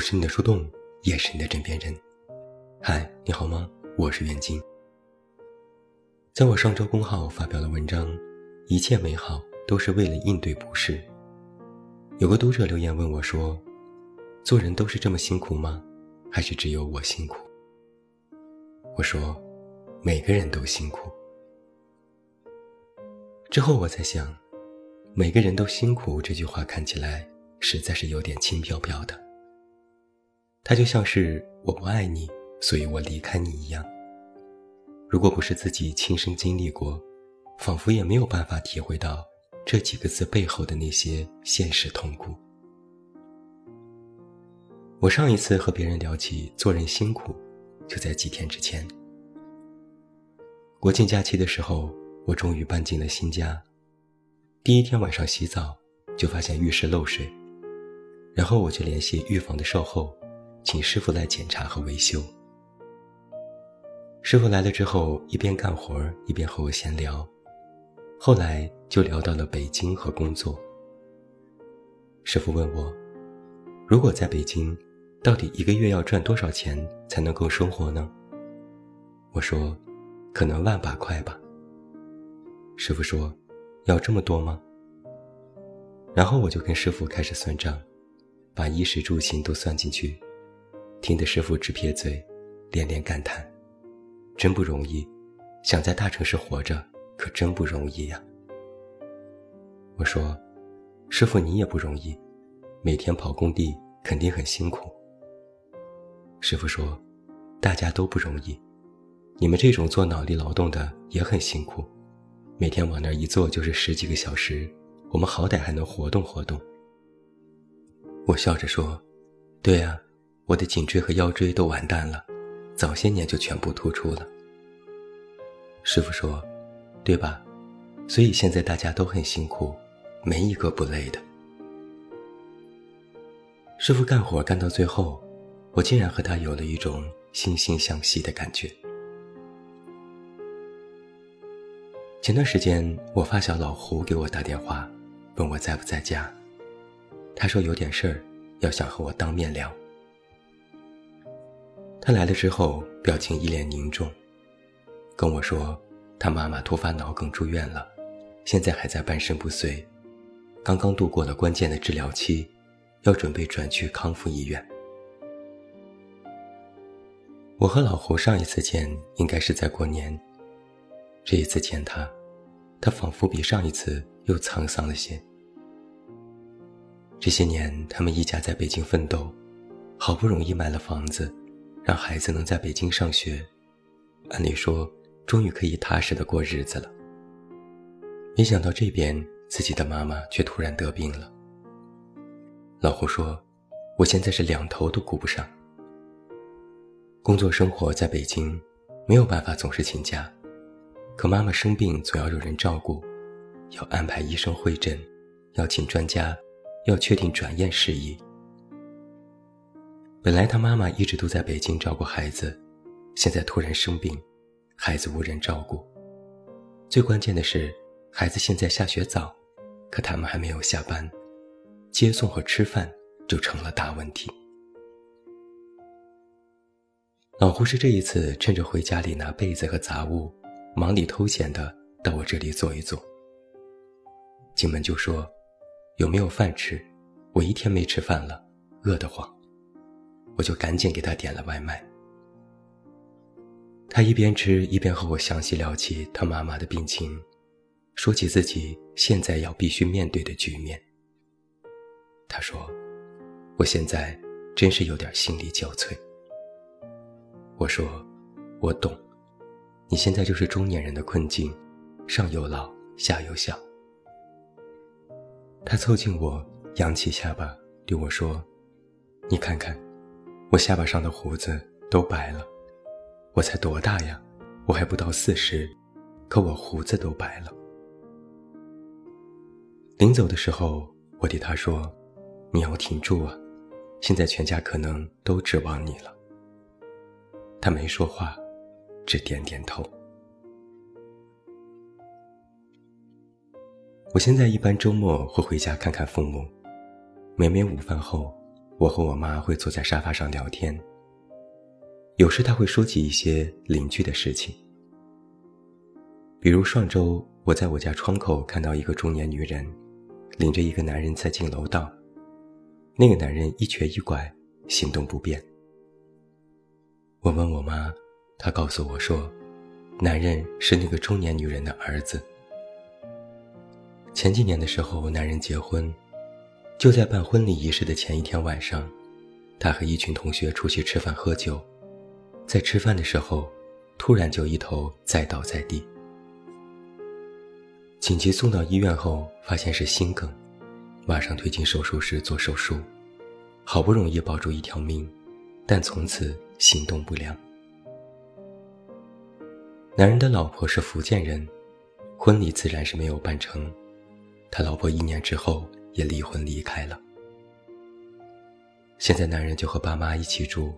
我是你的树洞，也是你的枕边人。嗨，你好吗？我是袁静。在我上周公号发表了文章，一切美好都是为了应对不适。有个读者留言问我说：“做人都是这么辛苦吗？还是只有我辛苦？”我说：“每个人都辛苦。”之后我在想，每个人都辛苦这句话看起来实在是有点轻飘飘的。它就像是我不爱你，所以我离开你一样。如果不是自己亲身经历过，仿佛也没有办法体会到这几个字背后的那些现实痛苦。我上一次和别人聊起做人辛苦，就在几天之前。国庆假期的时候，我终于搬进了新家。第一天晚上洗澡，就发现浴室漏水，然后我就联系浴房的售后。请师傅来检查和维修。师傅来了之后，一边干活一边和我闲聊，后来就聊到了北京和工作。师傅问我，如果在北京，到底一个月要赚多少钱才能够生活呢？我说，可能万把块吧。师傅说，要这么多吗？然后我就跟师傅开始算账，把衣食住行都算进去。听得师傅直撇嘴，连连感叹：“真不容易，想在大城市活着可真不容易呀。”我说：“师傅你也不容易，每天跑工地肯定很辛苦。”师傅说：“大家都不容易，你们这种做脑力劳动的也很辛苦，每天往那儿一坐就是十几个小时，我们好歹还能活动活动。”我笑着说：“对呀。”我的颈椎和腰椎都完蛋了，早些年就全部突出了。师傅说：“对吧？所以现在大家都很辛苦，没一个不累的。”师傅干活干到最后，我竟然和他有了一种惺惺相惜的感觉。前段时间，我发小老胡给我打电话，问我在不在家。他说有点事儿，要想和我当面聊。他来了之后，表情一脸凝重，跟我说，他妈妈突发脑梗住院了，现在还在半身不遂，刚刚度过了关键的治疗期，要准备转去康复医院。我和老胡上一次见应该是在过年，这一次见他，他仿佛比上一次又沧桑了些。这些年，他们一家在北京奋斗，好不容易买了房子。让孩子能在北京上学，按理说终于可以踏实的过日子了。没想到这边自己的妈妈却突然得病了。老胡说：“我现在是两头都顾不上，工作生活在北京，没有办法总是请假，可妈妈生病总要有人照顾，要安排医生会诊，要请专家，要确定转院事宜。”本来他妈妈一直都在北京照顾孩子，现在突然生病，孩子无人照顾。最关键的是，孩子现在下学早，可他们还没有下班，接送和吃饭就成了大问题。老胡是这一次趁着回家里拿被子和杂物，忙里偷闲的到我这里坐一坐。进门就说：“有没有饭吃？我一天没吃饭了，饿得慌。”我就赶紧给他点了外卖。他一边吃一边和我详细聊起他妈妈的病情，说起自己现在要必须面对的局面。他说：“我现在真是有点心力交瘁。”我说：“我懂，你现在就是中年人的困境，上有老下有小。”他凑近我，扬起下巴对我说：“你看看。”我下巴上的胡子都白了，我才多大呀？我还不到四十，可我胡子都白了。临走的时候，我对他说：“你要挺住啊，现在全家可能都指望你了。”他没说话，只点点头。我现在一般周末会回家看看父母，每每午饭后。我和我妈会坐在沙发上聊天。有时她会说起一些邻居的事情，比如上周我在我家窗口看到一个中年女人，领着一个男人在进楼道，那个男人一瘸一拐，行动不便。我问我妈，她告诉我说，男人是那个中年女人的儿子。前几年的时候，男人结婚，就在办婚礼仪式的前一天晚上，他和一群同学出去吃饭喝酒。在吃饭的时候，突然就一头栽倒在地，紧急送到医院后，发现是心梗，马上推进手术室做手术，好不容易保住一条命，但从此行动不良。男人的老婆是福建人，婚礼自然是没有办成，他老婆一年之后也离婚离开了。现在男人就和爸妈一起住。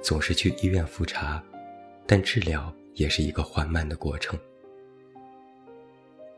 总是去医院复查，但治疗也是一个缓慢的过程。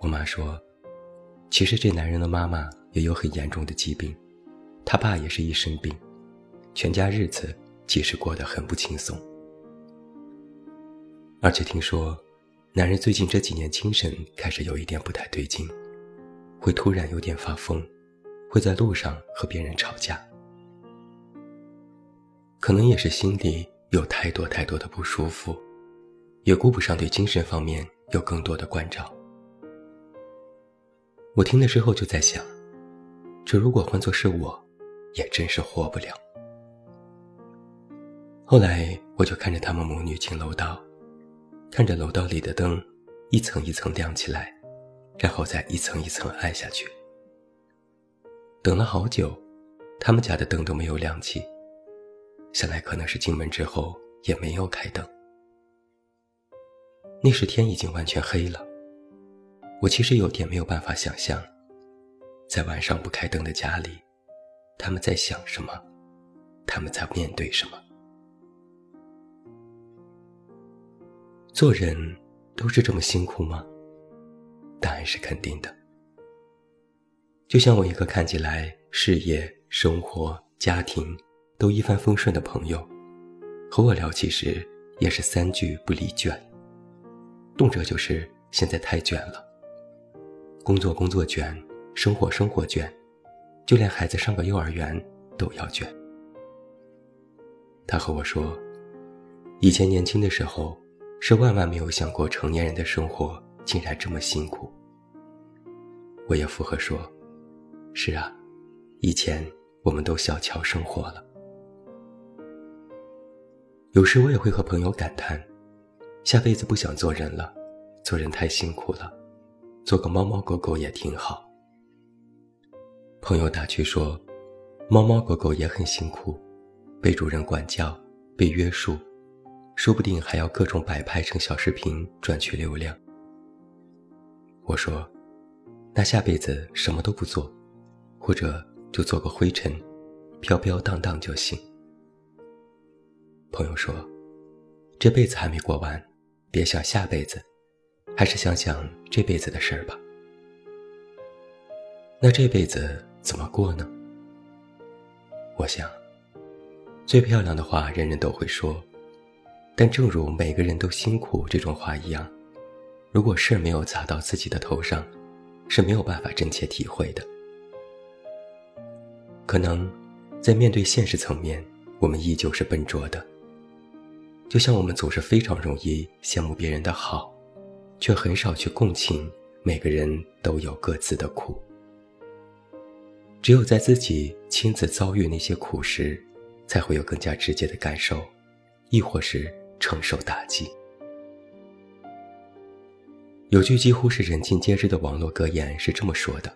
我妈说，其实这男人的妈妈也有很严重的疾病，他爸也是一身病，全家日子其实过得很不轻松。而且听说，男人最近这几年精神开始有一点不太对劲，会突然有点发疯，会在路上和别人吵架。可能也是心里有太多太多的不舒服，也顾不上对精神方面有更多的关照。我听了之后就在想，这如果换作是我，也真是活不了。后来我就看着他们母女进楼道，看着楼道里的灯一层一层亮起来，然后再一层一层暗下去。等了好久，他们家的灯都没有亮起。想来可能是进门之后也没有开灯。那时天已经完全黑了。我其实有点没有办法想象，在晚上不开灯的家里，他们在想什么，他们在面对什么。做人都是这么辛苦吗？答案是肯定的。就像我一个看起来事业、生活、家庭。都一帆风顺的朋友，和我聊起时也是三句不离卷，动辄就是现在太卷了，工作工作卷，生活生活卷，就连孩子上个幼儿园都要卷。他和我说，以前年轻的时候是万万没有想过成年人的生活竟然这么辛苦。我也附和说，是啊，以前我们都小瞧生活了。有时我也会和朋友感叹，下辈子不想做人了，做人太辛苦了，做个猫猫狗狗也挺好。朋友打趣说，猫猫狗狗也很辛苦，被主人管教，被约束，说不定还要各种摆拍成小视频赚取流量。我说，那下辈子什么都不做，或者就做个灰尘，飘飘荡荡就行。朋友说：“这辈子还没过完，别想下辈子，还是想想这辈子的事儿吧。那这辈子怎么过呢？我想，最漂亮的话人人都会说，但正如每个人都辛苦这种话一样，如果事儿没有砸到自己的头上，是没有办法真切体会的。可能，在面对现实层面，我们依旧是笨拙的。”就像我们总是非常容易羡慕别人的好，却很少去共情每个人都有各自的苦。只有在自己亲自遭遇那些苦时，才会有更加直接的感受，亦或是承受打击。有句几乎是人尽皆知的网络格言是这么说的：“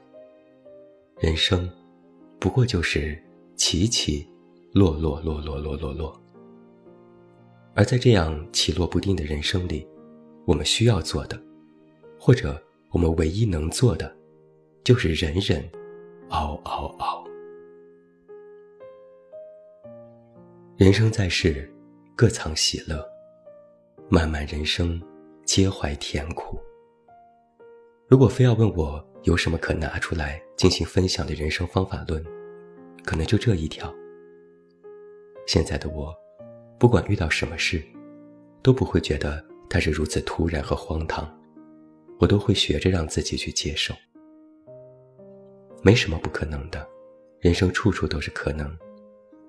人生，不过就是起起落落落落落落落。”而在这样起落不定的人生里，我们需要做的，或者我们唯一能做的，就是忍忍，熬熬熬。人生在世，各藏喜乐，漫漫人生，皆怀甜苦。如果非要问我有什么可拿出来进行分享的人生方法论，可能就这一条：现在的我，不管遇到什么事，都不会觉得它是如此突然和荒唐，我都会学着让自己去接受。没什么不可能的，人生处处都是可能，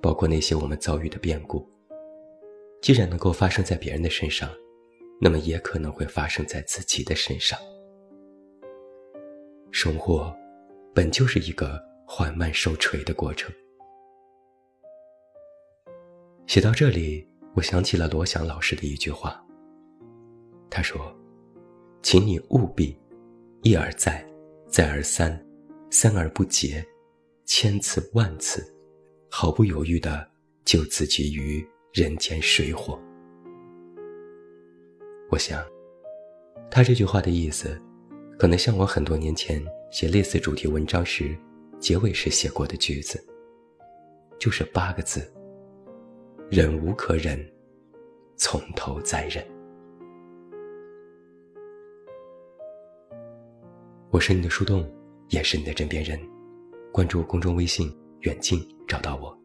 包括那些我们遭遇的变故。既然能够发生在别人的身上，那么也可能会发生在自己的身上。生活，本就是一个缓慢受锤的过程。写到这里，我想起了罗翔老师的一句话。他说：“请你务必一而再，再而三，三而不竭，千次万次，毫不犹豫地救自己于人间水火。”我想，他这句话的意思，可能像我很多年前写类似主题文章时，结尾时写过的句子，就是八个字。忍无可忍，从头再忍。我是你的树洞，也是你的枕边人。关注公众微信“远近”，找到我。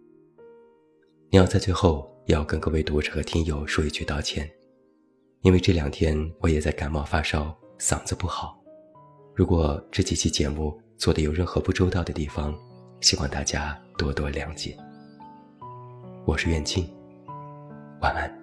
你要在最后要跟各位读者和听友说一句道歉，因为这两天我也在感冒发烧，嗓子不好。如果这几期节目做的有任何不周到的地方，希望大家多多谅解。我是袁静，晚安。